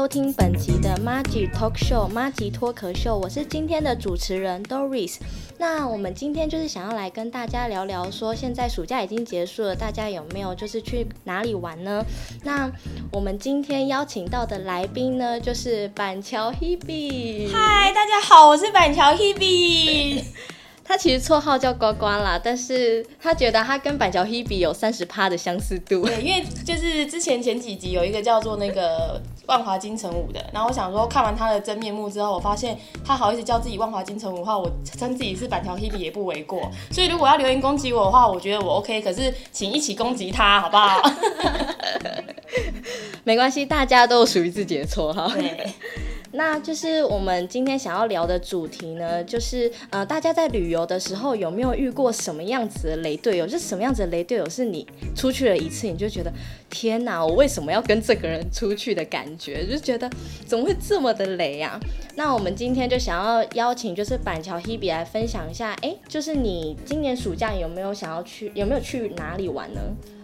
收听本集的麻吉 Talk Show 麻吉脱壳秀，我是今天的主持人 Doris。那我们今天就是想要来跟大家聊聊，说现在暑假已经结束了，大家有没有就是去哪里玩呢？那我们今天邀请到的来宾呢，就是板桥 Hebe。嗨，大家好，我是板桥 Hebe。他其实绰号叫呱呱啦，但是他觉得他跟板桥 Hebe 有三十趴的相似度。对，因为就是之前前几集有一个叫做那个万华金城武的，然后我想说看完他的真面目之后，我发现他好意思叫自己万华金城武的话，我称自己是板桥 Hebe 也不为过。所以如果要留言攻击我的话，我觉得我 OK，可是请一起攻击他好不好？没关系，大家都有属于自己的绰号。对。那就是我们今天想要聊的主题呢，就是呃，大家在旅游的时候有没有遇过什么样子的雷队友？就是什么样子的雷队友是你出去了一次，你就觉得天哪，我为什么要跟这个人出去的感觉，就觉得怎么会这么的雷啊？那我们今天就想要邀请就是板桥 Hebe 来分享一下，哎，就是你今年暑假有没有想要去，有没有去哪里玩呢？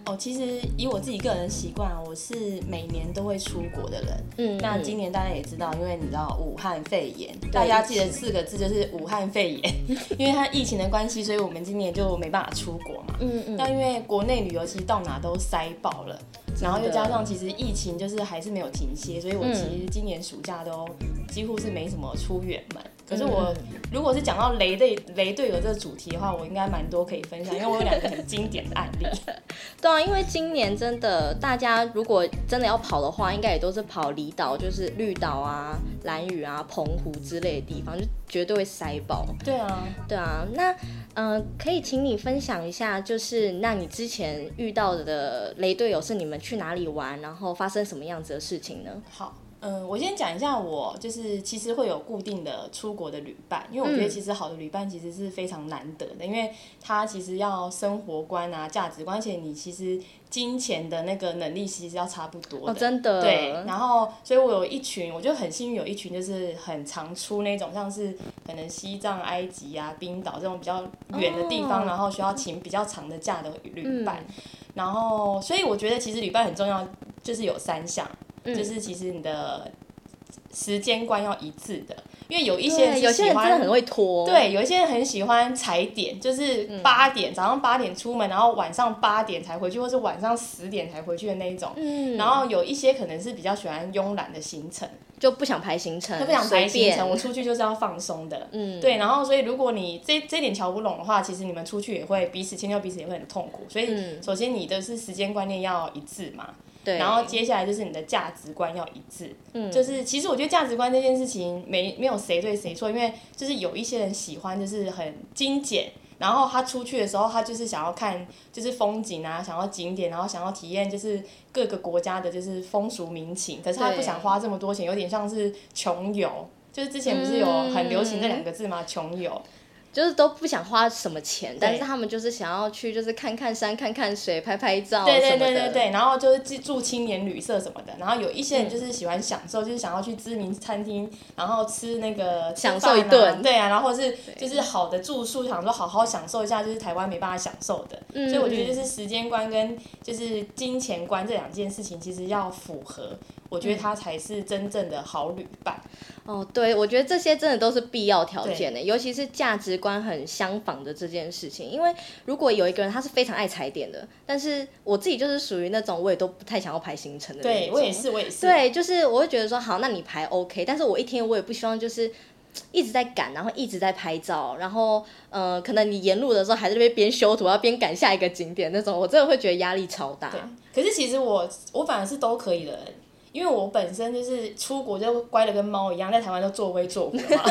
哦，其实以我自己个人习惯，我是每年都会出国的人。嗯，那今年大家也知道，因为你知道武汉肺炎，大家记得四个字就是武汉肺炎，因为它疫情的关系，所以我们今年就没办法出国嘛。嗯嗯。那因为国内旅游其实到哪都塞爆了，然后又加上其实疫情就是还是没有停歇，所以我其实今年暑假都几乎是没什么出远门。可是我如果是讲到雷队雷队友这个主题的话，我应该蛮多可以分享，因为我有两个很经典的案例。对啊，因为今年真的大家如果真的要跑的话，应该也都是跑离岛，就是绿岛啊、蓝屿啊、澎湖之类的地方，就绝对会塞爆。对啊，对啊。那嗯、呃，可以请你分享一下，就是那你之前遇到的雷队友是你们去哪里玩，然后发生什么样子的事情呢？好。嗯，我先讲一下，我就是其实会有固定的出国的旅伴，因为我觉得其实好的旅伴其实是非常难得的，因为他其实要生活观啊、价值观，而且你其实金钱的那个能力其实要差不多的。哦，真的。对，然后所以我有一群，我就很幸运有一群就是很常出那种像是可能西藏、埃及啊、冰岛这种比较远的地方，哦，然后需要请比较长的假的旅伴，嗯，然后所以我觉得其实旅伴很重要，就是有三项。就是其实你的时间观要一致的，因为有一些人喜欢，有些人真的很会拖。对，有一些人很喜欢踩点，就是八点、嗯、早上八点出门，然后晚上八点才回去，或是晚上十点才回去的那一种。嗯。然后有一些可能是比较喜欢慵懒的行程，就不想排行程，他不想排行程，我出去就是要放松的。嗯。对，然后所以如果你这这点瞧不拢的话，其实你们出去也会彼此迁就，彼此也会很痛苦。所以首先你的是时间观念要一致嘛。对，然后接下来就是你的价值观要一致，嗯，就是其实我觉得价值观这件事情没没有谁对谁错，因为就是有一些人喜欢就是很精简，然后他出去的时候他就是想要看就是风景啊，想要景点，然后想要体验就是各个国家的就是风俗民情，可是他不想花这么多钱，有点像是穷游，就是之前不是有很流行这两个字吗？穷游。就是都不想花什么钱，但是他们就是想要去，就是看看山、看看水、拍拍照。对对对对对，然后就是住青年旅社什么的。然后有一些人就是喜欢享受，嗯、就是想要去知名餐厅，然后吃那个享受一顿。对啊，然后是就是好的住宿，想说好好享受一下，就是台湾没办法享受的。嗯、所以我觉得就是时间观跟就是金钱观这两件事情其实要符合，我觉得他才是真正的好旅伴。哦，对，我觉得这些真的都是必要条件的，尤其是价值观。很相仿的这件事情，因为如果有一个人他是非常爱踩点的，但是我自己就是属于那种我也都不太想要排行程的那种。对，我也是，我也是。对，就是我会觉得说好，那你排 OK，但是我一天我也不希望就是一直在赶，然后一直在拍照，然后呃，可能你沿路的时候还在那边边修图，要边赶下一个景点那种，我真的会觉得压力超大。对，可是其实我我反而是都可以的人。因为我本身就是出国就乖的跟猫一样，在台湾都作威作福嘛。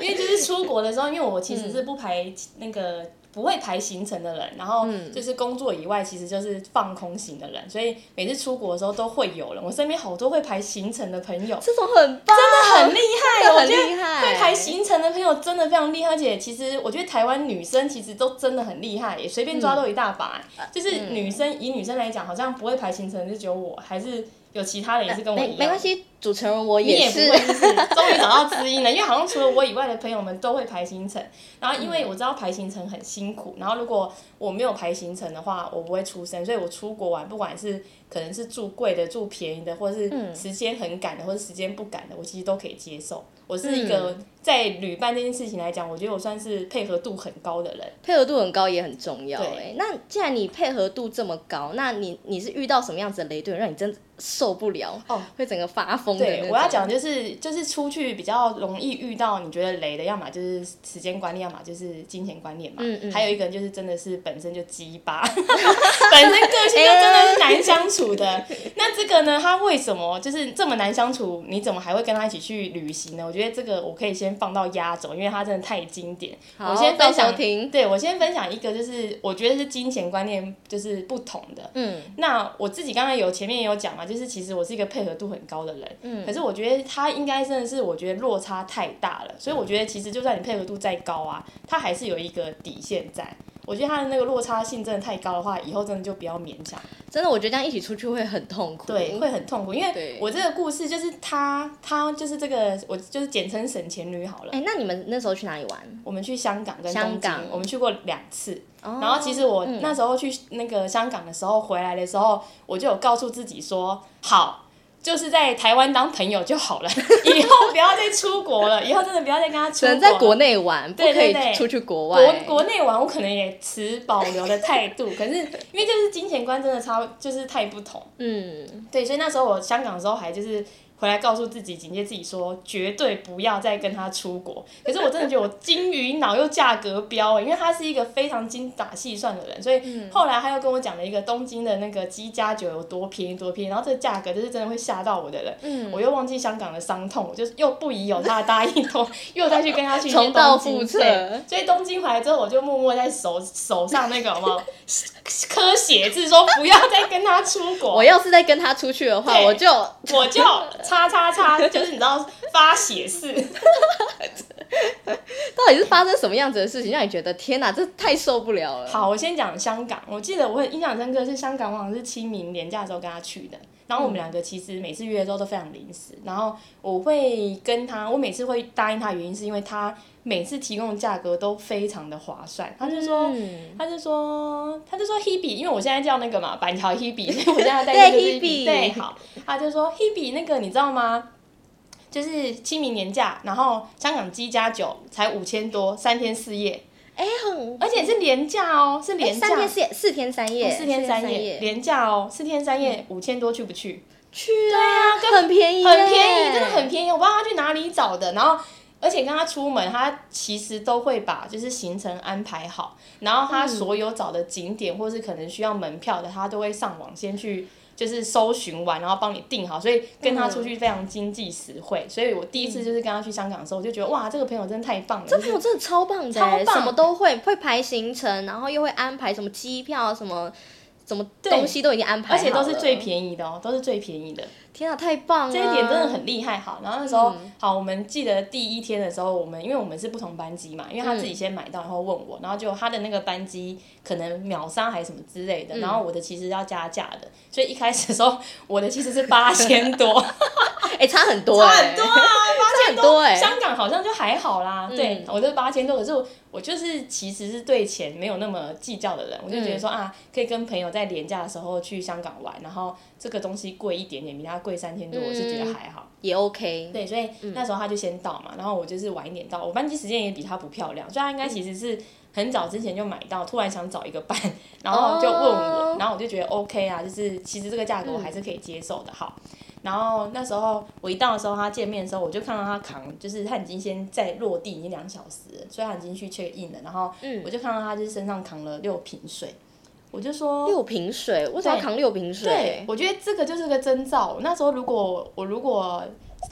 因为就是出国的时候，因为我其实是不排那个不会排行程的人，然后就是工作以外其实就是放空型的人，所以每次出国的时候都会有人。我身边好多会排行程的朋友，这种很棒，真的很厉害，真的很厉害。会排行程的朋友真的非常厉害，而且其实我觉得台湾女生其实都真的很厉害，也随便抓都一大把。就是女生以女生来讲，好像不会排行程就只有我，还是。有其他人也是跟我一样。没关系，主持人我也是。你也不会就是 终于找到知音了，因为好像除了我以外的朋友们都会排行程。然后因为我知道排行程很辛苦，然后如果我没有排行程的话，我不会出声。所以我出国玩，不管是可能是住贵的、住便宜的，或者是时间很赶的，或者时间不赶的，我其实都可以接受。我是一个在旅伴这件事情来讲，我觉得我算是配合度很高的人。配合度很高也很重要。对，那既然你配合度这么高，那你你是遇到什么样子的雷队，让你真受不了哦，会整个发疯的？对，我要讲就是就是出去比较容易遇到你觉得雷的，要么就是时间观念，要么就是金钱观念嘛。嗯嗯。还有一个人就是真的是本身就鸡巴，本身个性就真的是难相处的。那这个呢，他为什么就是这么难相处？你怎么还会跟他一起去旅行呢？我觉得这个我可以先放到压轴，因为他真的太经典。好，我先分享。对，我先分享一个，就是我觉得是金钱观念就是不同的。嗯。那我自己刚才有前面也有讲嘛。就是其实我是一个配合度很高的人，嗯，可是我觉得他应该真的是我觉得落差太大了，所以我觉得其实就算你配合度再高啊，他还是有一个底线在。我觉得他的那个落差性真的太高的话，以后真的就不要勉强。真的，我觉得这样一起出去会很痛苦。对，会很痛苦，因为我这个故事就是他，他就是这个，我就是简称省钱女好了。哎、欸，那你们那时候去哪里玩？我们去香港跟东京，香港我们去过两次。哦、然后其实我那时候去那个香港的时候，回来的时候，我就有告诉自己说，好。就是在台湾当朋友就好了，以后不要再出国了，以后真的不要再跟他出国了。只能在国内玩，不可以出去国外。对对对，国国内玩，我可能也持保留的态度，可是 因为就是金钱观真的超就是太不同。嗯，对，所以那时候我香港的时候还就是。回来告诉自己，警戒自己说，绝对不要再跟他出国。可是我真的觉得我金鱼脑又价格飙，因为他是一个非常精打细算的人，所以后来他又跟我讲了一个东京的那个鸡加酒有多便宜多便宜，然后这个价格就是真的会吓到我的人。嗯，我又忘记香港的伤痛，我就又不疑有他的答应，都又再去跟他去重蹈覆辙。所以东京回来之后，我就默默在手手上那个什么 刻写字，说不要再跟他出国。我要是再跟他出去的话，我就我就。叉叉叉，就是你知道发血誓，到底是发生什么样子的事情，让你觉得天哪，这太受不了了？好，我先讲香港。我记得我很印象深刻是香港，我好像是清明年假的时候跟他去的。然后我们两个其实每次约的时候都非常临时。然后我会跟他，我每次会答应他，原因是因为他每次提供的价格都非常的划算。他就说，嗯、他就说，他就说 Hebe，因为我现在叫那个嘛板桥 Hebe，所 以我现在在带就是 Hebe。对，好，他就说 Hebe 那个你知道吗？就是清明年假，然后香港机加酒才五千多，三天四夜。哎、欸，很，而且是廉价哦，是连假，三天四夜，四天三夜，四天三夜，廉价哦，四天三夜，五千多，去不去？去啊，对啊，很便宜，很便宜，真的很便宜。我不知道他去哪里找的，然后，而且跟他出门，他其实都会把就是行程安排好，然后他所有找的景点、嗯、或是可能需要门票的，他都会上网先去。就是搜寻完，然后帮你订好，所以跟他出去非常经济实惠。嗯、所以我第一次就是跟他去香港的时候，我就觉得哇，这个朋友真的太棒了。这朋友真的超棒的，超棒，什么都会，会排行程，然后又会安排什么机票，什么什么东西都已经安排好，而且都是最便宜的哦，都是最便宜的。天啊，太棒了！这一点真的很厉害。好，然后那时候，嗯、好，我们记得第一天的时候，我们因为我们是不同班机嘛，因为他自己先买到，然后问我，然后就他的那个班机可能秒杀还是什么之类的，嗯、然后我的其实要加价的，所以一开始的时候，我的其实是八千多，哎、欸，差很多，差很多啊，八千多，哎，香港好像就还好啦，嗯、对，我这八千多，可是我我就是其实是对钱没有那么计较的人，我就觉得说、嗯、啊，可以跟朋友在廉价的时候去香港玩，然后这个东西贵一点点，比他贵三千多，我是觉得还好，也 OK。对，所以那时候他就先到嘛，然后我就是晚一点到，我班机时间也比他不漂亮，所以他应该其实是很早之前就买到，突然想找一个班，然后就问我，然后我就觉得 OK 啊，就是其实这个价格我还是可以接受的，好。然后那时候我一到的时候，他见面的时候，我就看到他扛，就是他已经先在落地已经两小时了，所以他已经去 check in 了，然后我就看到他就是身上扛了六瓶水。我就说六瓶水，为什么要扛六瓶水？对，我觉得这个就是个征兆。那时候如果我如果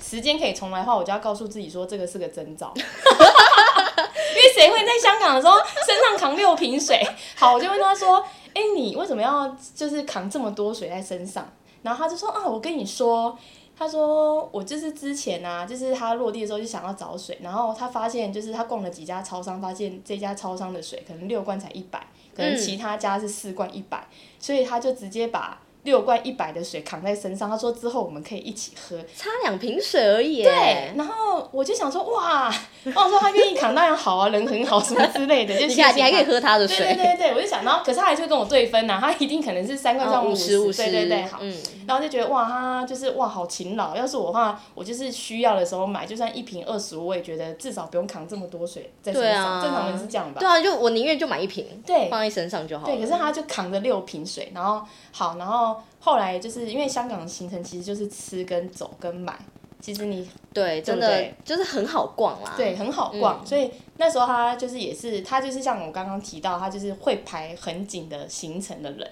时间可以重来的话，我就要告诉自己说这个是个征兆。因为谁会在香港的时候身上扛六瓶水？好，我就问他说：“哎、欸，你为什么要就是扛这么多水在身上？”然后他就说：“啊，我跟你说，他说我就是之前啊，就是他落地的时候就想要找水，然后他发现就是他逛了几家超商，发现这家超商的水可能六罐才一百。”可能其他家是四罐一百，嗯，所以他就直接把六罐一百的水扛在身上，他说之后我们可以一起喝，差两瓶水而已。对，然后我就想说哇，我说他愿意扛当然好啊，人很好什么之类的，就你看你还可以喝他的水。对对对对，我就想，然后可是他还是会跟我对分呐、啊，他一定可能是三罐上五十，五十，对对对，好，嗯，然后就觉得哇，他就是哇好勤劳，要是我的话，我就是需要的时候买，就算一瓶二十五，我也觉得至少不用扛这么多水在身上，啊、正常人是这样吧？对啊，就我宁愿就买一瓶，对，放在身上就好。对，可是他就扛着六瓶水，然后好，然后。后来就是因为香港的行程其实就是吃跟走跟买，其实你对，真的就是很好逛啦，对，很好逛，嗯、所以那时候他就是也是他就是像我刚刚提到，他就是会排很紧的行程的人，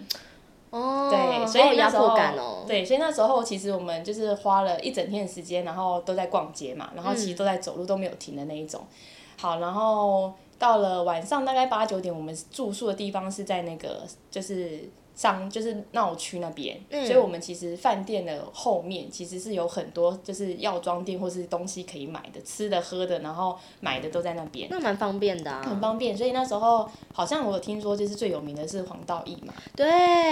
哦，对，所以那时候压迫感哦，对，所以那时候其实我们就是花了一整天的时间，然后都在逛街嘛，然后其实都在走路都没有停的那一种，嗯、好，然后到了晚上大概八九点，我们住宿的地方是在那个就是。商就是闹区那边，嗯、所以我们其实饭店的后面其实是有很多就是药妆店或是东西可以买的，吃的喝的，然后买的都在那边。那蛮方便的啊。很方便，所以那时候好像我有听说，就是最有名的是黄道益嘛。对。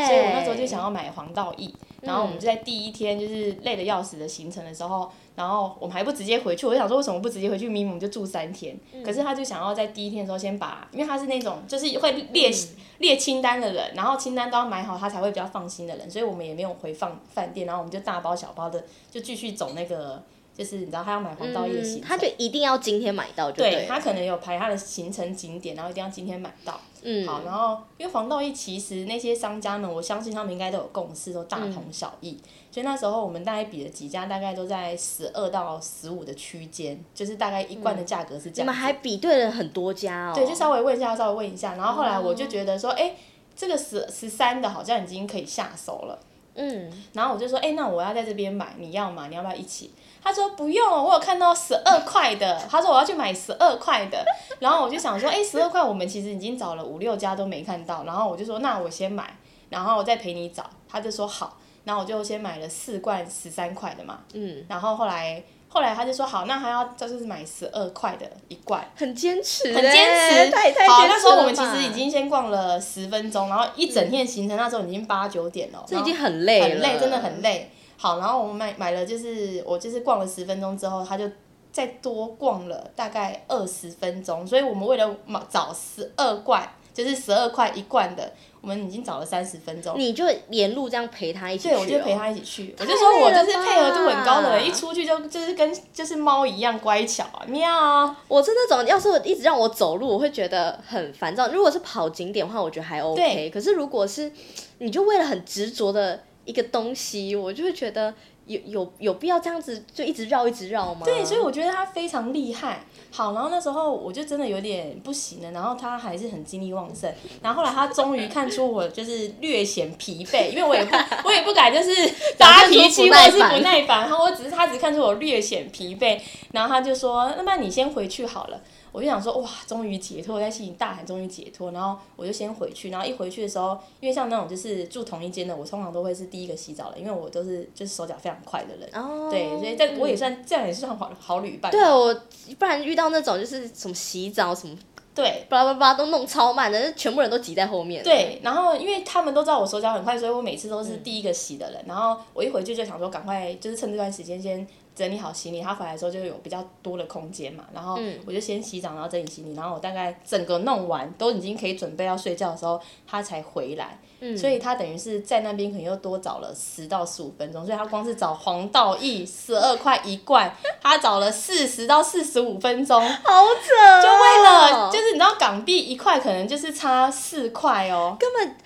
所以我那时候就想要买黄道益，然后我们就在第一天就是累得要死的行程的时候。然后我们还不直接回去，我就想说为什么不直接回去？明明我们就住三天，嗯、可是他就想要在第一天的时候先把，因为他是那种就是会列、嗯、列清单的人，然后清单都要买好，他才会比较放心的人，所以我们也没有回放饭店，然后我们就大包小包的就继续走那个。就是你知道他要买黄道益的行程，他就一定要今天买到就对。对，他可能有排他的行程景点，然后一定要今天买到。嗯。好，然后因为黄道益其实那些商家们，我相信他们应该都有共识，都大同小异。嗯、所以那时候我们大概比了几家，大概都在十二到十五的区间，就是大概一罐的价格是这样、嗯。你们还比对了很多家哦。对，就稍微问一下，稍微问一下，然后后来我就觉得说，哎、欸，这个十十三的好像已经可以下手了。嗯。然后我就说，哎、欸，那我要在这边买，你要吗？你要不要一起？他说不用，我有看到十二块的。他说我要去买十二块的，然后我就想说，哎，十二块我们其实已经找了五六家都没看到，然后我就说那我先买，然后我再陪你找。他就说好，然后我就先买了四罐十三块的嘛。嗯。然后后来后来他就说好，那还要就是买十二块的一罐。很坚持，很坚持。太太好，那时候我们其实已经先逛了十分钟，然后一整天行程那时候已经八九点了。这已经很累了。很累，真的很累。好，然后我们买买了，就是我就是逛了十分钟之后，他就再多逛了大概二十分钟，所以我们为了找十二罐，就是十二块一罐的，我们已经找了三十分钟。你就沿路这样陪他一起去？哦？对，我就陪他一起去。我就说我就是配合度很高的人，一出去就就是跟就是猫一样乖巧啊，喵！我是那种要是一直让我走路，我会觉得很烦躁。如果是跑景点的话，我觉得还 OK。对可是如果是你就为了很执着的。一个东西，我就会觉得有有有必要这样子就一直绕一直绕吗？对，所以我觉得他非常厉害。好，然后那时候我就真的有点不行了，然后他还是很精力旺盛。然后后来他终于看出我就是略显疲惫，因为我也不 我也不敢就是发脾气或者是不耐烦，然后我只是他只看出我略显疲惫，然后他就说：“那么你先回去好了。”我就想说，哇，终于解脱！我在心里大喊，终于解脱。然后我就先回去，然后一回去的时候，因为像那种就是住同一间的，我通常都会是第一个洗澡的，因为我都是就是手脚非常快的人。哦。对，所以这我也算、嗯、这样也是算好好旅伴。对，我不然遇到那种就是什么洗澡什么，对，巴拉巴拉都弄超慢的，全部人都挤在后面。对，然后因为他们都知道我手脚很快，所以我每次都是第一个洗的人。嗯、然后我一回去就想说，赶快就是趁这段时间先。整理好行李，他回来的时候就有比较多的空间嘛，然后我就先洗澡，然后整理行李，然后我大概整个弄完，都已经可以准备要睡觉的时候，他才回来，嗯、所以他等于是在那边可能又多找了十到十五分钟，所以他光是找黄道益十二块一罐，他找了四十到四十五分钟，好扯，就为了就是你知道港币一块可能就是差四块哦，根本。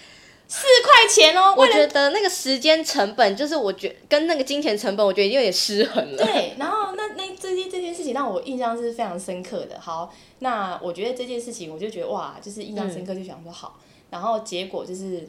四块钱哦，我觉得那个时间成本就是我觉跟那个金钱成本，我觉得有点失衡了。对，然后那那这件这件事情让我印象是非常深刻的。好，那我觉得这件事情我就觉得哇，就是印象深刻，就想说好。嗯、然后结果就是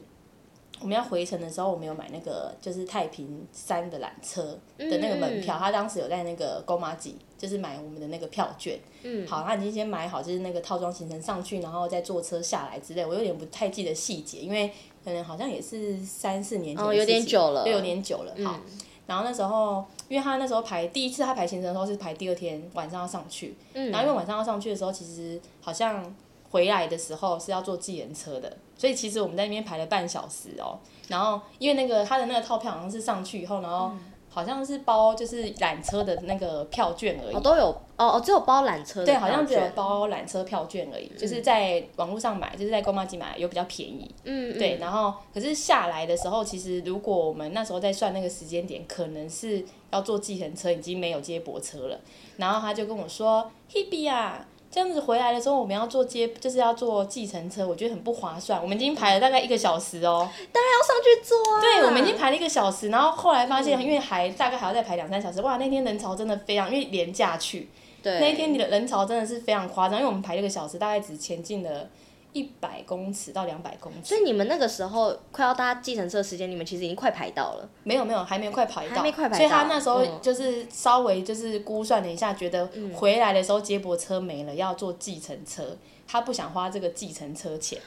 我们要回程的时候，我们有买那个就是太平山的缆车的那个门票，嗯、他当时有在那个勾麻吉，就是买我们的那个票券。嗯，好，他已经先买好，就是那个套装行程上去，然后再坐车下来之类。我有点不太记得细节，因为。可能好像也是三四年前哦，有点久了，有点久了。好，嗯、然后那时候，因为他那时候排第一次他排行程的时候是排第二天晚上要上去，嗯，然后因为晚上要上去的时候，其实好像回来的时候是要坐计程车的，所以其实我们在那边排了半小时哦。然后因为那个他的那个套票好像是上去以后，然后好像是包就是缆车的那个票券而已。哦，都有哦哦，只有包缆车的。对，好像只有包缆车票券而已，嗯、就是在网络上买，就是在公妈机买有比较便宜。嗯，对。然后可是下来的时候，其实如果我们那时候在算那个时间点，可能是要坐计程车，已经没有接驳车了。然后他就跟我说：“Hebe 啊。”这样子回来的时候，我们要坐接，就是要坐计程车，我觉得很不划算。我们已经排了大概一个小时哦，当然要上去坐啊。对，我们已经排了一个小时，然后后来发现，因为还大概还要再排两三小时，哇，那天人潮真的非常，因为连假去，对，那一天你的人潮真的是非常夸张，因为我们排了一个小时，大概只前进了。一百公尺到两百公尺，所以你们那个时候快要搭计程车的时间，你们其实已经快排到了。没有没有，还没有快排到，还没快排到。所以他那时候就是稍微就是估算了一下，嗯、觉得回来的时候接驳车没了，要坐计程车，他不想花这个计程车钱，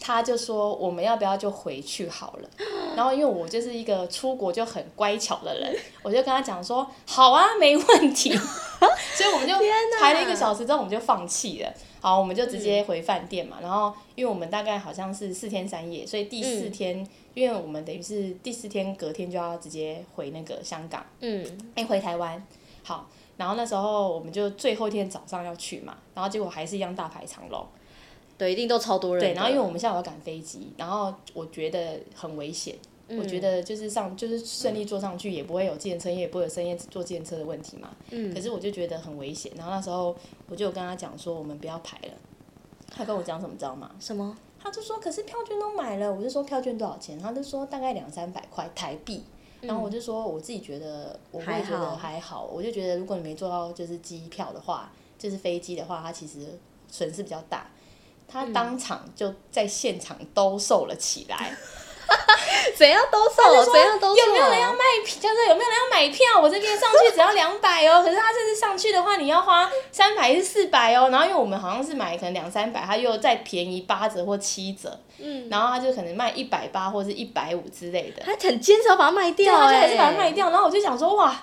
他就说我们要不要就回去好了。然后因为我就是一个出国就很乖巧的人，我就跟他讲说好啊，没问题。所以我们就排了一个小时之后，我们就放弃了。好，我们就直接回饭店嘛。嗯、然后，因为我们大概好像是四天三夜，所以第四天，嗯、因为我们等于是第四天隔天就要直接回那个香港，嗯，哎，回台湾。好，然后那时候我们就最后一天早上要去嘛，然后结果还是一样大排长龙。对，一定都超多人。对，然后因为我们下午要赶飞机，然后我觉得很危险。我觉得就是上就是顺利坐上去，也不会有计程车，也不会有深夜坐计程车的问题嘛。嗯。可是我就觉得很危险，然后那时候我就跟他讲说，我们不要排了。他跟我讲什么，知道吗？什么？他就说，可是票券都买了。我就说票券多少钱？他就说大概两三百块台币。然后我就说我自己觉得我会觉得还好，我就觉得如果你没坐到就是机票的话，就是飞机的话，它其实损失比较大。他当场就在现场兜售了起来。怎样兜售，怎样兜售。有没有人要卖票？就是有没有人要买票？我这边上去 只要两百哦，可是他这次上去的话，你要花三百是四百哦。然后因为我们好像是买可能两三百，他又再便宜八折或七折。嗯。然后他就可能卖一百八或者是一百五之类的。他很坚持要把它卖掉，他就还是把它卖掉。然后我就想说，哇。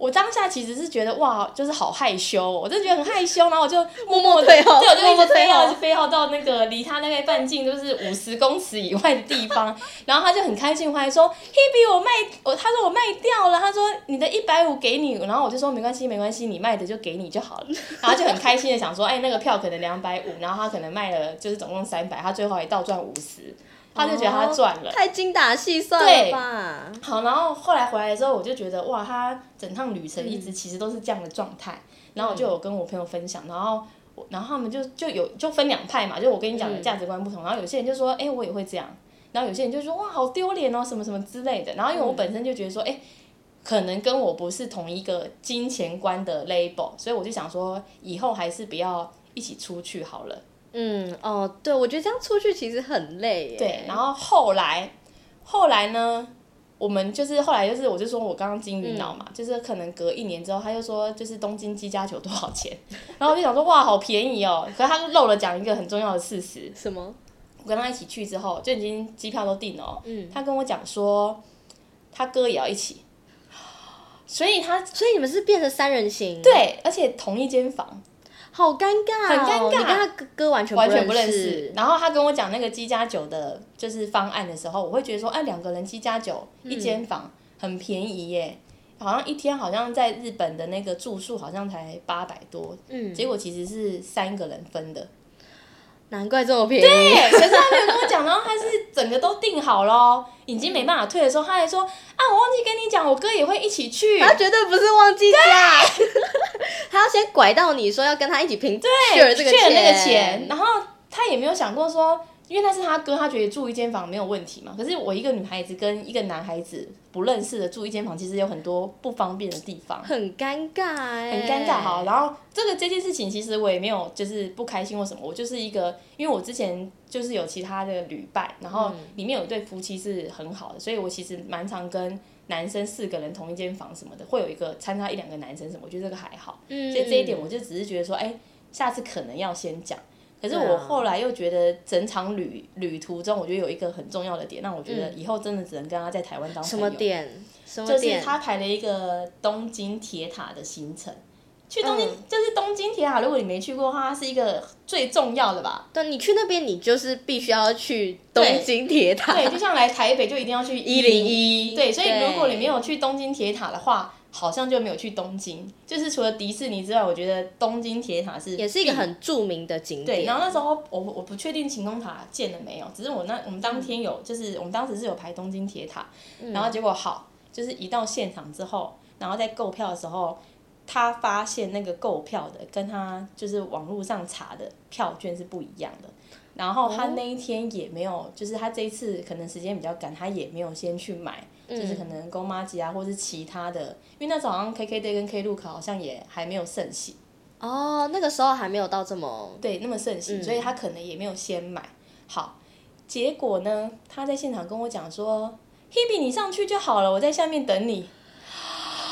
我当下其实是觉得哇，就是好害羞，我就觉得很害羞，然后我就默默退后，对，我就一直飞号，就飞号到那个离他那个半径就是五十公尺以外的地方，然后他就很开心，回来说，Hebe 我卖我，他说我卖掉了，他说你的一百五给你，然后我就说没关系没关系，你卖的就给你就好了，然后就很开心的想说，哎，那个票可能两百五，然后他可能卖了就是总共三百，他最后还倒赚五十。他就觉得他赚了，太精打细算了吧？好，然后后来回来的时候，我就觉得哇，他整趟旅程一直其实都是这样的状态。嗯、然后我就有跟我朋友分享，然后然后他们就就有就分两派嘛，就我跟你讲的价值观不同。嗯、然后有些人就说，哎、欸，我也会这样。然后有些人就说，哇，好丢脸哦，什么什么之类的。然后因为我本身就觉得说，哎、欸，可能跟我不是同一个金钱观的 label，所以我就想说，以后还是不要一起出去好了。嗯哦，对，我觉得这样出去其实很累耶。对，然后后来，后来呢，我们就是后来就是，我就说我刚刚金鱼脑嘛，嗯、就是可能隔一年之后，他就说就是东京机加酒多少钱，然后我就想说哇，好便宜哦。可是他就漏了讲一个很重要的事实。什么？我跟他一起去之后，就已经机票都订了哦。嗯。他跟我讲说，他哥也要一起，所以他所以你们是变成三人行？对，而且同一间房。好尴尬，很尴尬。你跟他哥哥完全完全不认识。然后他跟我讲那个七加九的，就是方案的时候，我会觉得说，哎，两个人七加九一间房很便宜耶，好像一天好像在日本的那个住宿好像才八百多，嗯，结果其实是三个人分的。难怪这么便宜。对，可是他没有跟我讲，然后他是整个都订好了，已经没办法退的时候，他还说啊，我忘记跟你讲，我哥也会一起去。他绝对不是忘记价，对 他要先拐到你说要跟他一起平，对，缺了这个钱，那个钱，然后他也没有想过说。因为那是他哥，他觉得住一间房没有问题嘛。可是我一个女孩子跟一个男孩子不认识的住一间房，其实有很多不方便的地方，很尴尬哎，很尴尬。哈，然后这个这件事情其实我也没有就是不开心或什么，我就是一个，因为我之前就是有其他的旅伴，然后里面有一对夫妻是很好的，所以我其实蛮常跟男生四个人同一间房什么的，会有一个掺插一两个男生什么，我觉得这个还好。嗯，所以这一点我就只是觉得说，哎，下次可能要先讲。可是我后来又觉得整场旅旅途中，我觉得有一个很重要的点，让我觉得以后真的只能跟他在台湾当朋友。什么点？什么点？就是他排了一个东京铁塔的行程，去东京、嗯、就是东京铁塔，如果你没去过的话，它是一个最重要的吧？对，你去那边，你就是必须要去东京铁塔对。对，就像来台北就一定要去一零一。对，所以如果你没有去东京铁塔的话，好像就没有去东京。就是除了迪士尼之外，我觉得东京铁塔是也是一个很著名的景点。对，然后那时候我我不确定晴空塔建了没有，只是我那我们当天有，嗯、就是我们当时是有排东京铁塔，嗯、然后结果好，就是一到现场之后，然后在购票的时候。他发现那个购票的跟他就是网络上查的票券是不一样的，然后他那一天也没有，就是他这一次可能时间比较赶，他也没有先去买，就是可能公妈吉啊，或是其他的，因为那时候好像 KKday 跟 Klook 好像也还没有盛行。哦，那个时候还没有到这么对那么盛行，所以他可能也没有先买。好，结果呢，他在现场跟我讲说：“Hebe，你上去就好了，我在下面等你。”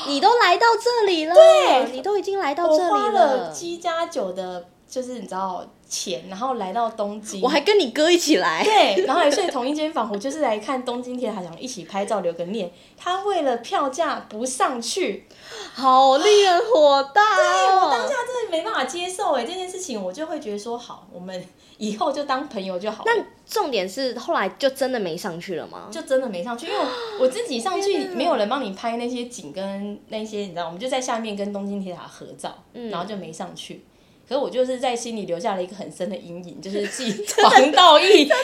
你都来到这里了，对，你都已经来到这里了。我花了七加九的，就是你知道钱，然后来到东京。我还跟你哥一起来，对，然后还睡同一间房。我就是来看东京铁塔，想一起拍照留个念。他为了票价不上去，好令人火大哦。对，我当下真的没办法接受哎，这件事情我就会觉得说，好，我们以后就当朋友就好了。重点是后来就真的没上去了吗？就真的没上去，因为我自己上去没有人帮你拍那些景跟那些，你知道，我们就在下面跟东京铁塔合照，嗯、然后就没上去。可是我就是在心里留下了一个很深的阴影，就是寄黄道义加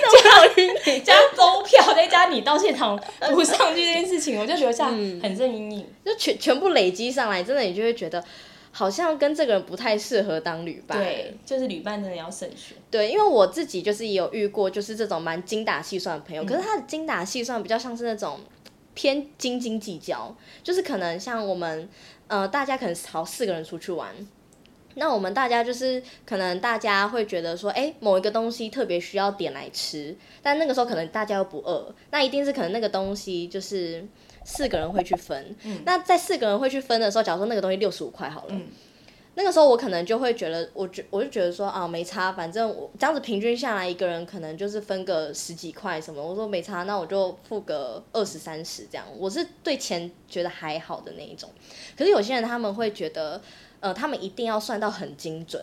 加周票再加你到现场不上去这件事情，我就留下很深阴影，就全全部累积上来，真的你就会觉得。好像跟这个人不太适合当旅伴。对，就是旅伴真的要慎选。对，因为我自己就是也有遇过，就是这种蛮精打细算的朋友。嗯、可是他的精打细算比较像是那种偏斤斤计较，就是可能像我们，呃，大家可能好四个人出去玩，那我们大家就是可能大家会觉得说，哎、欸，某一个东西特别需要点来吃，但那个时候可能大家又不饿，那一定是可能那个东西就是。四个人会去分，嗯、那在四个人会去分的时候，假如说那个东西六十五块好了，嗯、那个时候我可能就会觉得，我觉我就觉得说啊，没差，反正我这样子平均下来，一个人可能就是分个十几块什么，我说没差，那我就付个二十三十这样，我是对钱觉得还好的那一种。可是有些人他们会觉得，呃，他们一定要算到很精准，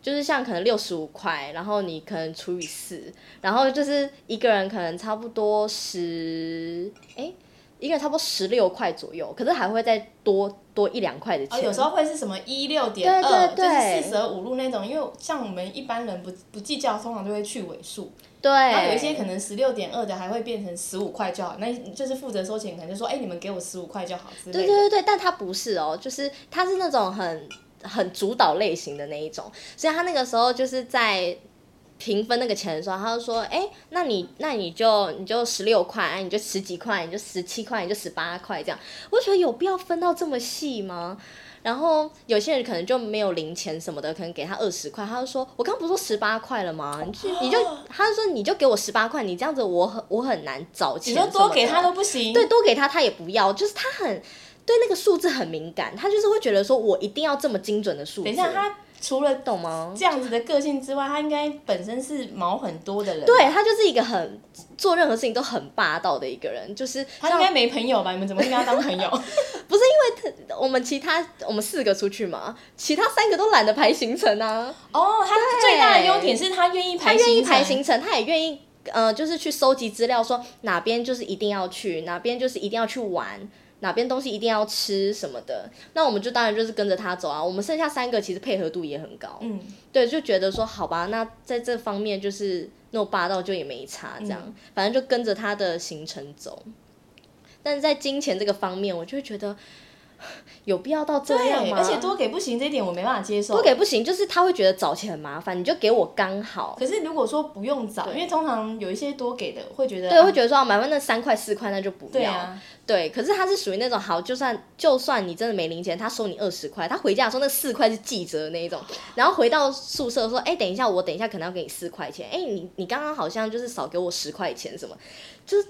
就是像可能六十五块，然后你可能除以四，然后就是一个人可能差不多十，哎。一个人差不多十六块左右，可是还会再多多一两块的钱。哦，有时候会是什么一六点二，就是四舍五入那种。因为像我们一般人不不计较，通常就会去尾数。对。然后有一些可能十六点二的，还会变成十五块就好。那就是负责收钱，可能就说，哎、欸，你们给我十五块就好之类的。对对对对，但他不是哦，就是他是那种很很主导类型的那一种，所以他那个时候就是在。平分那个钱的时候，他就说：“哎、欸，那你那你就你就十六块，你就十几块，你就十七块，你就十八块这样。”我觉得有必要分到这么细吗？然后有些人可能就没有零钱什么的，可能给他二十块，他就说：“我刚不是说十八块了吗？你就你就他就说你就给我十八块，你这样子我很我很难找钱。”你就多给他都不行？对，多给他他也不要，就是他很对那个数字很敏感，他就是会觉得说我一定要这么精准的数字。等一下他。除了懂吗？这样子的个性之外，他应该本身是毛很多的人。对，他就是一个很做任何事情都很霸道的一个人，就是他应该没朋友吧？你们怎么会跟他当朋友？不是因为他，我们其他我们四个出去嘛，其他三个都懒得排行程啊。哦，他最大的优点是他愿意排行程，他愿意排行程，他也愿意呃，就是去收集资料，说哪边就是一定要去，哪边就是一定要去玩。哪边东西一定要吃什么的，那我们就当然就是跟着他走啊。我们剩下三个其实配合度也很高，嗯，对，就觉得说好吧，那在这方面就是那种霸道就也没差，这样，嗯、反正就跟着他的行程走。但是在金钱这个方面，我就会觉得。有必要到这样吗？而且多给不行这一点我没办法接受。多给不行，就是他会觉得找钱很麻烦，你就给我刚好。可是如果说不用找，因为通常有一些多给的会觉得，对，会觉得说买完那三块四块那就不要。对啊，对。可是他是属于那种好，就算就算你真的没零钱，他收你二十块，他回家的时候那四块是记着的那一种，然后回到宿舍说，哎、欸，等一下我等一下可能要给你四块钱，哎、欸，你你刚刚好像就是少给我十块钱什么，就是。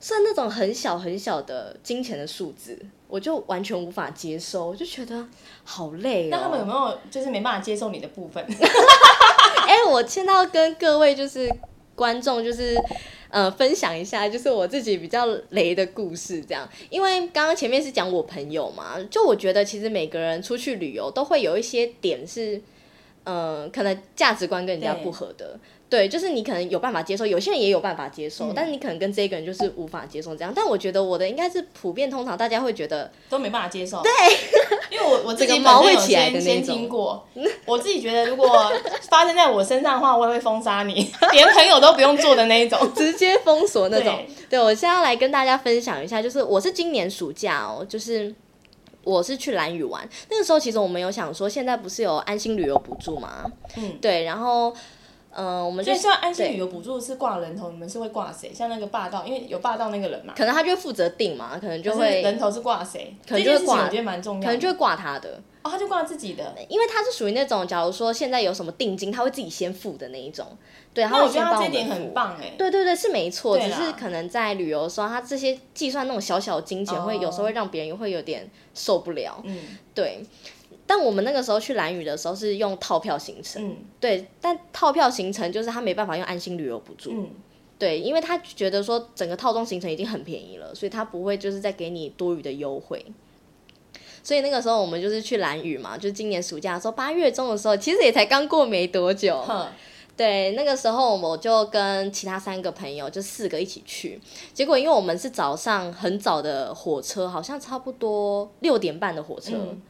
算那种很小很小的金钱的数字，我就完全无法接受，我就觉得好累哦。那他们有没有就是没办法接受你的部分？哎、欸，我现在要跟各位就是观众就是呃分享一下，就是我自己比较雷的故事，这样。因为刚刚前面是讲我朋友嘛，就我觉得其实每个人出去旅游都会有一些点是，嗯、呃，可能价值观跟人家不合的。对，就是你可能有办法接受，有些人也有办法接受，嗯、但是你可能跟这个人就是无法接受这样。但我觉得我的应该是普遍，通常大家会觉得都没办法接受。对，因为我我自己毛会起来的先听过，我自己觉得如果发生在我身上的话，我也会封杀你，连朋友都不用做的那一种，直接封锁那种。对，对我现在要来跟大家分享一下，就是我是今年暑假哦，就是我是去兰屿玩，那个时候其实我们有想说，现在不是有安心旅游补助吗？嗯，对，然后。嗯，我们就所以像安心旅游补助是挂人头，你们是会挂谁？像那个霸道，因为有霸道那个人嘛，可能他就负责定嘛，可能就会人头是挂谁？可能就会挂，我觉得蛮重要，可能就会挂他的。哦，他就挂自己的，因为他是属于那种，假如说现在有什么定金，他会自己先付的那一种。对，然后我觉得他这点很棒哎。对对对，是没错，只是可能在旅游的时候，他这些计算那种小小的金钱，会有时候会让别人会有点受不了。嗯，对。但我们那个时候去蓝屿的时候是用套票行程，嗯、对，但套票行程就是他没办法用安心旅游补助，嗯、对，因为他觉得说整个套装行程已经很便宜了，所以他不会就是再给你多余的优惠。所以那个时候我们就是去蓝屿嘛，就今年暑假的时候八月中的时候，其实也才刚过没多久，对，那个时候我就跟其他三个朋友就四个一起去，结果因为我们是早上很早的火车，好像差不多六点半的火车。嗯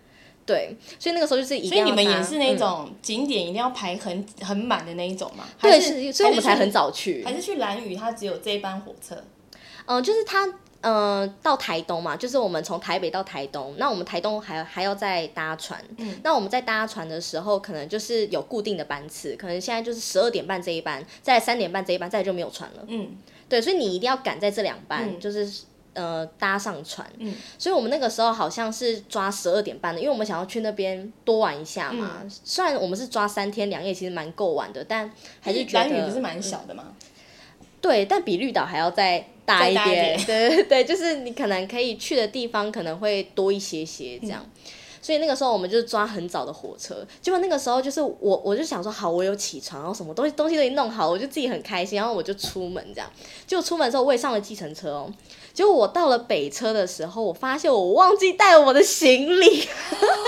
对，所以那个时候就是一定要，所以你们也是那种景点一定要排很很满的那一种嘛？对，是，所以我们才很早去。还是去兰屿，它只有这一班火车？嗯，就是它，嗯，到台东嘛，就是我们从台北到台东，那我们台东还还要再搭船。嗯，那我们在搭船的时候，可能就是有固定的班次，可能现在就是十二点半这一班，在三点半这一班，再就没有船了。嗯，对，所以你一定要赶在这两班，就是。呃，搭上船，嗯，所以我们那个时候好像是抓十二点半的，因为我们想要去那边多玩一下嘛。嗯、虽然我们是抓三天两夜，其实蛮够玩的，但还是觉得兰屿不是蛮小的嘛、嗯。对，但比绿岛还要再大一点。对对 对，就是你可能可以去的地方可能会多一些些这样。嗯所以那个时候我们就抓很早的火车，结果那个时候就是我我就想说好，我有起床，然后什么东西东西都已经弄好，我就自己很开心，然后我就出门这样。结果出门之后我也上了计程车哦，结果我到了北车的时候，我发现我忘记带我的行李。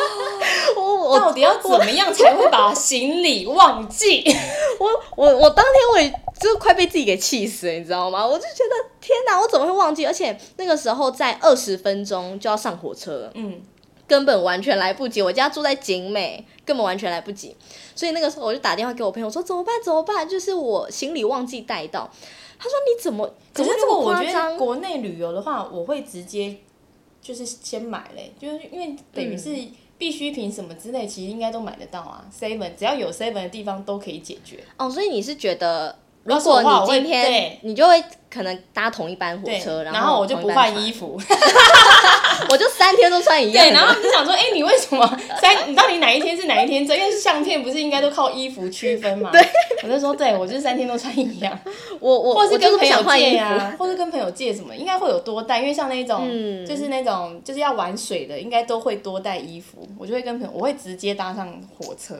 我我到底要怎么样才会把行李忘记？我我我当天我也就快被自己给气死了，你知道吗？我就觉得天哪，我怎么会忘记？而且那个时候在二十分钟就要上火车了，嗯。根本完全来不及，我家住在景美，根本完全来不及。所以那个时候我就打电话给我朋友说：“怎么办？怎么办？就是我行李忘记带到。”他说：“你怎么怎么这么夸张？”国内旅游的话，我会直接就是先买嘞，就是因为等于是必需品什么之类，其实应该都买得到啊。Seven 只要有 Seven 的地方都可以解决。哦，所以你是觉得？如果你今天你就会可能搭同一班火车，然后我就不换衣服，我就三天都穿一样。对，然后你就想说，哎，你为什么三？你到底哪一天是哪一天？这因为相片不是应该都靠衣服区分吗？对，我就说，对，我就是三天都穿一样。我我或是跟朋友借呀，或是跟朋友借什么，应该会有多带，因为像那种就是那种就是要玩水的，应该都会多带衣服。我就会跟朋友，我会直接搭上火车。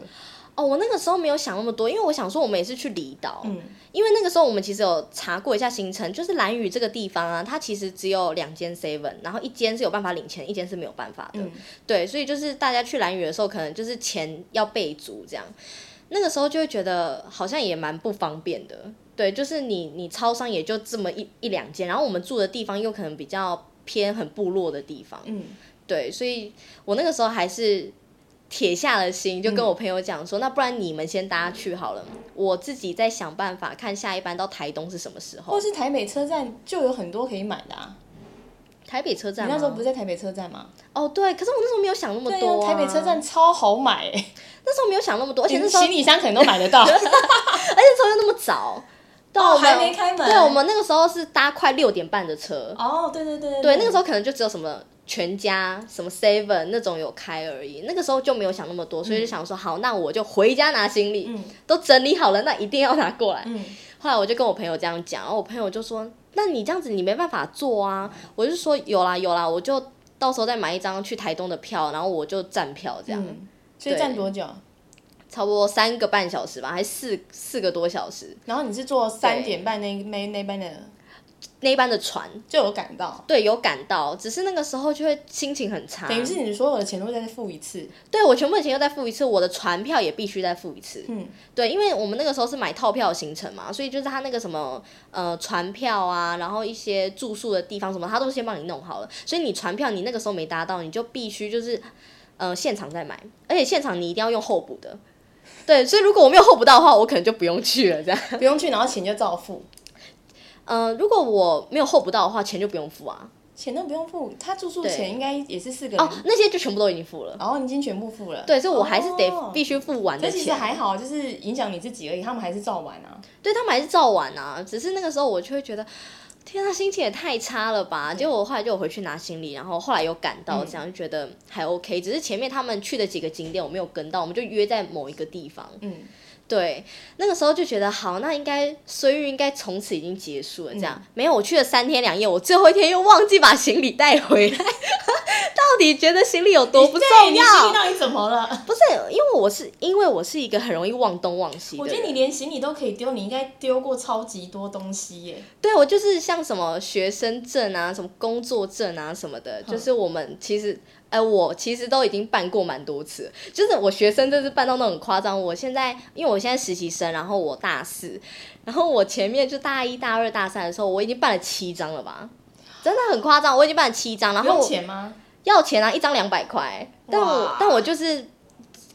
哦，我那个时候没有想那么多，因为我想说我们也是去离岛，嗯，因为那个时候我们其实有查过一下行程，就是兰屿这个地方啊，它其实只有两间 seven，然后一间是有办法领钱，一间是没有办法的，嗯，对，所以就是大家去兰屿的时候，可能就是钱要备足这样，那个时候就会觉得好像也蛮不方便的，对，就是你你超商也就这么一一两间，然后我们住的地方又可能比较偏很部落的地方，嗯，对，所以我那个时候还是。铁下了心，就跟我朋友讲说，嗯、那不然你们先搭去好了，我自己再想办法看下一班到台东是什么时候。或是台北车站就有很多可以买的啊。台北车站，你那时候不是在台北车站吗？哦，对，可是我那时候没有想那么多、啊。台北车站超好买、欸，那时候没有想那么多，而且那时候行李箱可能都买得到，而且车又那么早，哦，还没开门。对，我们那个时候是搭快六点半的车。哦，对对对对，对，那个时候可能就只有什么。全家什么 seven 那种有开而已，那个时候就没有想那么多，所以就想说好，那我就回家拿行李，嗯、都整理好了，那一定要拿过来。嗯、后来我就跟我朋友这样讲，然后我朋友就说：“那你这样子你没办法做啊。”我就说：“有啦有啦，我就到时候再买一张去台东的票，然后我就站票这样。”嗯、所以站多久？差不多三个半小时吧，还是四四个多小时。然后你是坐三点半那那那班的。那一班的船就有赶到，对，有赶到，只是那个时候就会心情很差。等于是你所有的钱都会再付一次。对，我全部的钱又再付一次，我的船票也必须再付一次。嗯，对，因为我们那个时候是买套票行程嘛，所以就是他那个什么呃船票啊，然后一些住宿的地方什么，他都先帮你弄好了。所以你船票你那个时候没搭到，你就必须就是呃现场再买，而且现场你一定要用候补的。对，所以如果我没有候补到的话，我可能就不用去了，这样。不用去，然后钱就照付。嗯、呃，如果我没有候不到的话，钱就不用付啊。钱都不用付，他住宿钱应该也是四个哦，那些就全部都已经付了。哦，你已经全部付了。对，所以我还是得必须付完的钱。这、哦、其实还好，就是影响你自己而已，他们还是照玩啊。对，他们还是照玩啊，只是那个时候我就会觉得，天啊，心情也太差了吧。结果我后来就有回去拿行李，然后后来有赶到，这样就觉得还 OK。只是前面他们去的几个景点我没有跟到，我们就约在某一个地方。嗯。对，那个时候就觉得好，那应该岁月应该从此已经结束了。这样、嗯、没有，我去了三天两夜，我最后一天又忘记把行李带回来。到底觉得行李有多不重要？你行李到底怎么了？不是，因为我是因为我是一个很容易忘东忘西的。我觉得你连行李都可以丢，你应该丢过超级多东西耶。对，我就是像什么学生证啊，什么工作证啊什么的，就是我们其实。哎、呃，我其实都已经办过蛮多次，就是我学生就是办到那种夸张。我现在因为我现在实习生，然后我大四，然后我前面就大一大二大三的时候，我已经办了七张了吧，真的很夸张，我已经办了七张。然后要钱吗？要钱啊，一张两百块。但我但我就是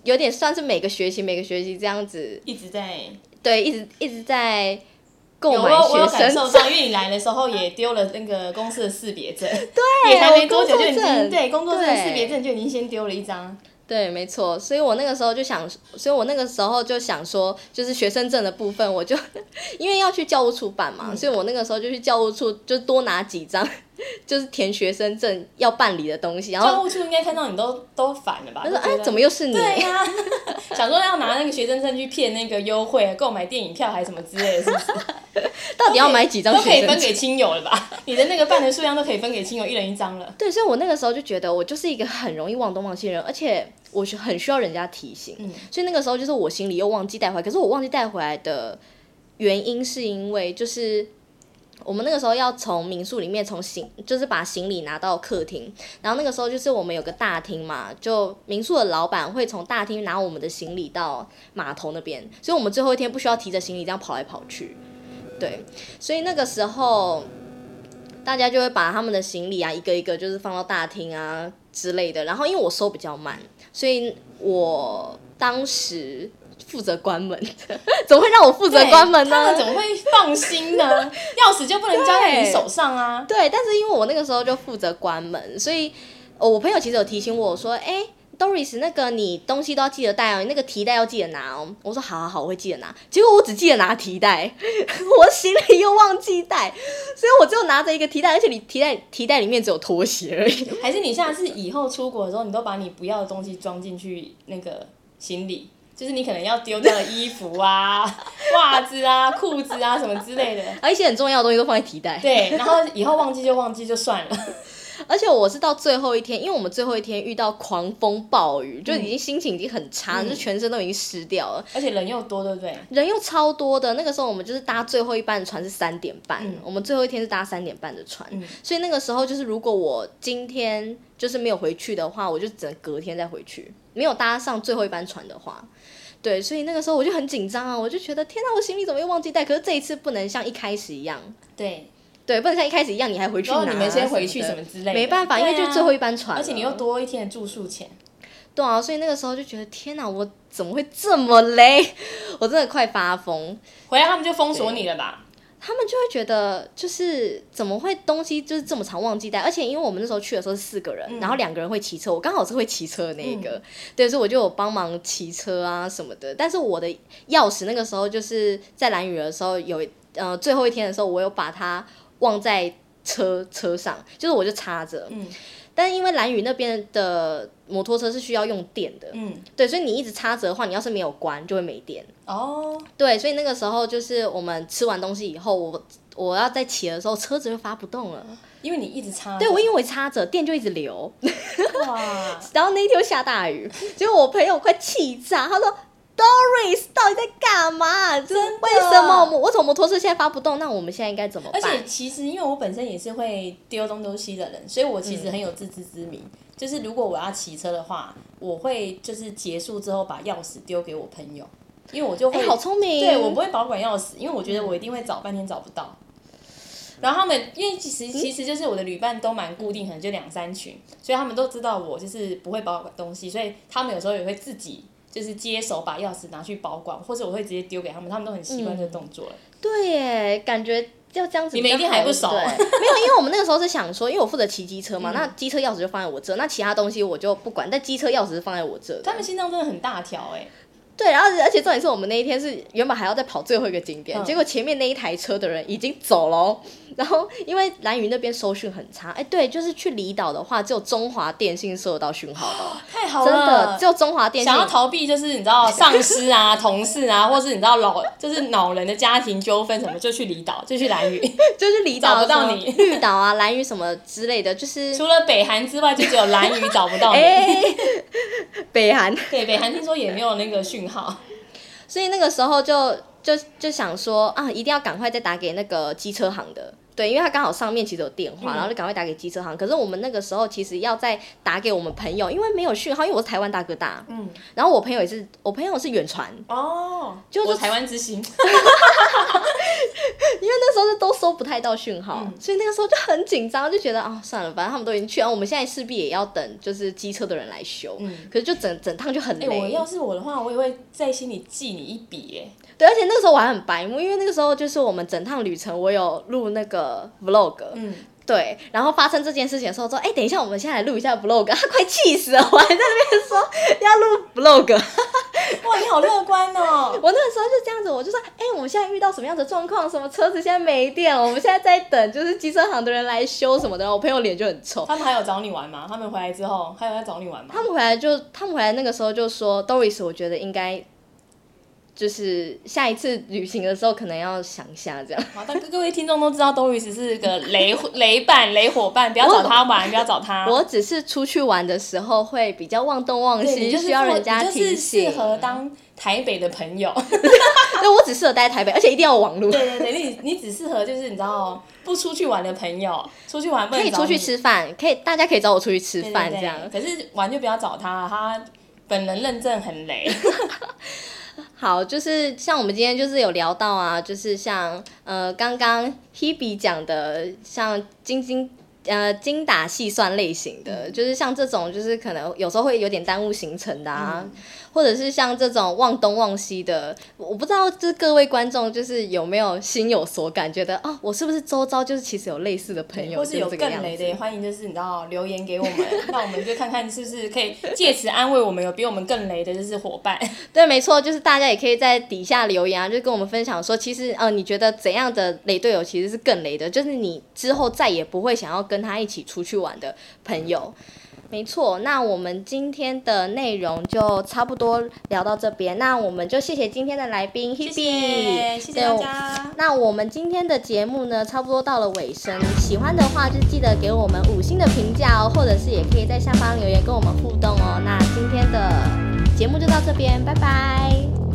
有点算是每个学期每个学期这样子一直在对，一直一直在。有我我有感受到，因为你来的时候也丢了那个公司的识别证，对，也还没多久就已经对工作证识别证就已经先丢了一张。对，没错，所以我那个时候就想，所以我那个时候就想说，就是学生证的部分，我就 因为要去教务处办嘛，嗯、所以我那个时候就去教务处，就多拿几张，就是填学生证要办理的东西。然后教务处应该看到你都都反了吧？他说：“哎，怎么又是你？”对呀、啊，想说要拿那个学生证去骗那个优惠，购买电影票还是什么之类的，是不是？到底要买几张？都可以分给亲友了吧？你的那个办的数量都可以分给亲友，一人一张了。对，所以我那个时候就觉得我就是一个很容易忘东忘西的人，而且。我是很需要人家提醒，嗯，所以那个时候就是我行李又忘记带回来。可是我忘记带回来的原因是因为就是我们那个时候要从民宿里面从行，就是把行李拿到客厅，然后那个时候就是我们有个大厅嘛，就民宿的老板会从大厅拿我们的行李到码头那边，所以我们最后一天不需要提着行李这样跑来跑去，对，所以那个时候大家就会把他们的行李啊一个一个就是放到大厅啊之类的，然后因为我收比较慢。所以我当时负责关门，怎么会让我负责关门呢？他们怎么会放心呢？钥匙就不能交在你手上啊？对，但是因为我那个时候就负责关门，所以我朋友其实有提醒我说：“哎、欸。” Doris，那个你东西都要记得带哦，你那个提袋要记得拿哦。我说好好好，我会记得拿。结果我只记得拿提袋，我行李又忘记带，所以我就拿着一个提袋，而且你提袋提袋里面只有拖鞋而已。还是你下次以后出国的时候，你都把你不要的东西装进去那个行李，就是你可能要丢掉的衣服啊、袜子啊、裤子啊什么之类的，而一些很重要的东西都放在提袋。对，然后以后忘记就忘记就算了。而且我是到最后一天，因为我们最后一天遇到狂风暴雨，就已经心情已经很差，嗯、就全身都已经湿掉了。而且人又多，对不对？人又超多的。那个时候我们就是搭最后一班的船是三点半，嗯、我们最后一天是搭三点半的船，嗯、所以那个时候就是如果我今天就是没有回去的话，我就只能隔天再回去。没有搭上最后一班船的话，对，所以那个时候我就很紧张啊，我就觉得天哪，我行李怎么又忘记带？可是这一次不能像一开始一样，对。对，不能像一开始一样，你还回去拿、啊。你们先回去什么之类的。没办法，因为就最后一班船、啊，而且你又多一天的住宿钱。对啊，所以那个时候就觉得天哪，我怎么会这么累？我真的快发疯。回来他们就封锁你了吧？他们就会觉得就是怎么会东西就是这么常忘记带？而且因为我们那时候去的时候是四个人，嗯、然后两个人会骑车，我刚好是会骑车的那一个，嗯、对，所以我就有帮忙骑车啊什么的。但是我的钥匙那个时候就是在蓝雨的时候有呃最后一天的时候，我有把它忘在。车车上就是我就插着，嗯，但是因为蓝宇那边的摩托车是需要用电的，嗯，对，所以你一直插着的话，你要是没有关就会没电。哦，对，所以那个时候就是我们吃完东西以后，我我要再骑的时候，车子就发不动了，因为你一直插，对，我因为我插着电就一直流，哇，然后那一天下大雨，结果我朋友快气炸，他说。Doris 到底在干嘛？真的？为什么我怎么摩托车现在发不动？那我们现在应该怎么办？而且其实因为我本身也是会丢东丢西的人，所以我其实很有自知之明。嗯、就是如果我要骑车的话，我会就是结束之后把钥匙丢给我朋友，因为我就会、欸、好聪明。对，我不会保管钥匙，因为我觉得我一定会找半天找不到。然后他们因为其实其实就是我的旅伴都蛮固定，可能就两三群，所以他们都知道我就是不会保管东西，所以他们有时候也会自己。就是接手把钥匙拿去保管，或者我会直接丢给他们，他们都很习惯这个动作、嗯。对耶，感觉要这样子。你们一定还不熟。没有，因为我们那个时候是想说，因为我负责骑机车嘛，嗯、那机车钥匙就放在我这，那其他东西我就不管，但机车钥匙是放在我这。他们心脏真的很大条哎。对，然后而且重点是我们那一天是原本还要再跑最后一个景点，嗯、结果前面那一台车的人已经走了。然后因为蓝屿那边收讯很差，哎，对，就是去离岛的话，只有中华电信收得到讯号的，太好了，真的，只有中华电信。想要逃避就是你知道 上司啊、同事啊，或是你知道老就是老人的家庭纠纷什么，就去离岛，就去蓝屿，就是离岛找不到你，绿岛啊、蓝屿什么之类的，就是 除了北韩之外，就只有蓝屿找不到你。北韩对北韩听说也没有那个讯号。所以那个时候就就就想说啊，一定要赶快再打给那个机车行的，对，因为他刚好上面其实有电话，嗯、然后就赶快打给机车行。可是我们那个时候其实要再打给我们朋友，因为没有讯号，因为我是台湾大哥大，嗯，然后我朋友也是，我朋友是远传，哦，就是台湾之星。因为那时候是都收不太到讯号，嗯、所以那个时候就很紧张，就觉得啊、哦，算了，反正他们都已经去，然后我们现在势必也要等，就是机车的人来修。嗯，可是就整整趟就很累。欸、我要是我的话，我也会在心里记你一笔耶。对，而且那个时候我还很白目，因为那个时候就是我们整趟旅程，我有录那个 vlog。嗯。对，然后发生这件事情的时候说，哎，等一下，我们现在来录一下 vlog，他快气死了，我还在那边说要录 vlog，哇，你好乐观哦！我那个时候就这样子，我就说，哎，我们现在遇到什么样的状况？什么车子现在没电了？我们现在在等，就是机车行的人来修什么的。我朋友脸就很臭。他们还有找你玩吗？他们回来之后还有在找你玩吗？他们回来就，他们回来那个时候就说，Doris，我觉得应该。就是下一次旅行的时候，可能要想一下这样。好，但各位听众都知道，Doris 是个雷 雷伴、雷伙伴，不要找他玩，不要找他。我只是出去玩的时候会比较忘东忘西，就需要人家提醒。适合当台北的朋友。对，我只适合待在台北，而且一定要有网络。对对对，你你只适合就是你知道不出去玩的朋友，出去玩不可以出去吃饭，可以大家可以找我出去吃饭这样。可是玩就不要找他，他本人认证很雷。好，就是像我们今天就是有聊到啊，就是像呃刚刚 Hebe 讲的，像晶晶呃精打细算类型的，嗯、就是像这种，就是可能有时候会有点耽误行程的啊。嗯或者是像这种忘东忘西的，我不知道就是各位观众就是有没有心有所感，觉得哦，我是不是周遭就是其实有类似的朋友，或是有更雷的，也欢迎就是你知道留言给我们，那我们就看看是不是可以借此安慰我们有比我们更雷的就是伙伴。对，没错，就是大家也可以在底下留言啊，就跟我们分享说，其实呃，你觉得怎样的雷队友其实是更雷的，就是你之后再也不会想要跟他一起出去玩的朋友。没错，那我们今天的内容就差不多聊到这边，那我们就谢谢今天的来宾 Hebe，谢谢大家。那我们今天的节目呢，差不多到了尾声，喜欢的话就记得给我们五星的评价哦，或者是也可以在下方留言跟我们互动哦。那今天的节目就到这边，拜拜。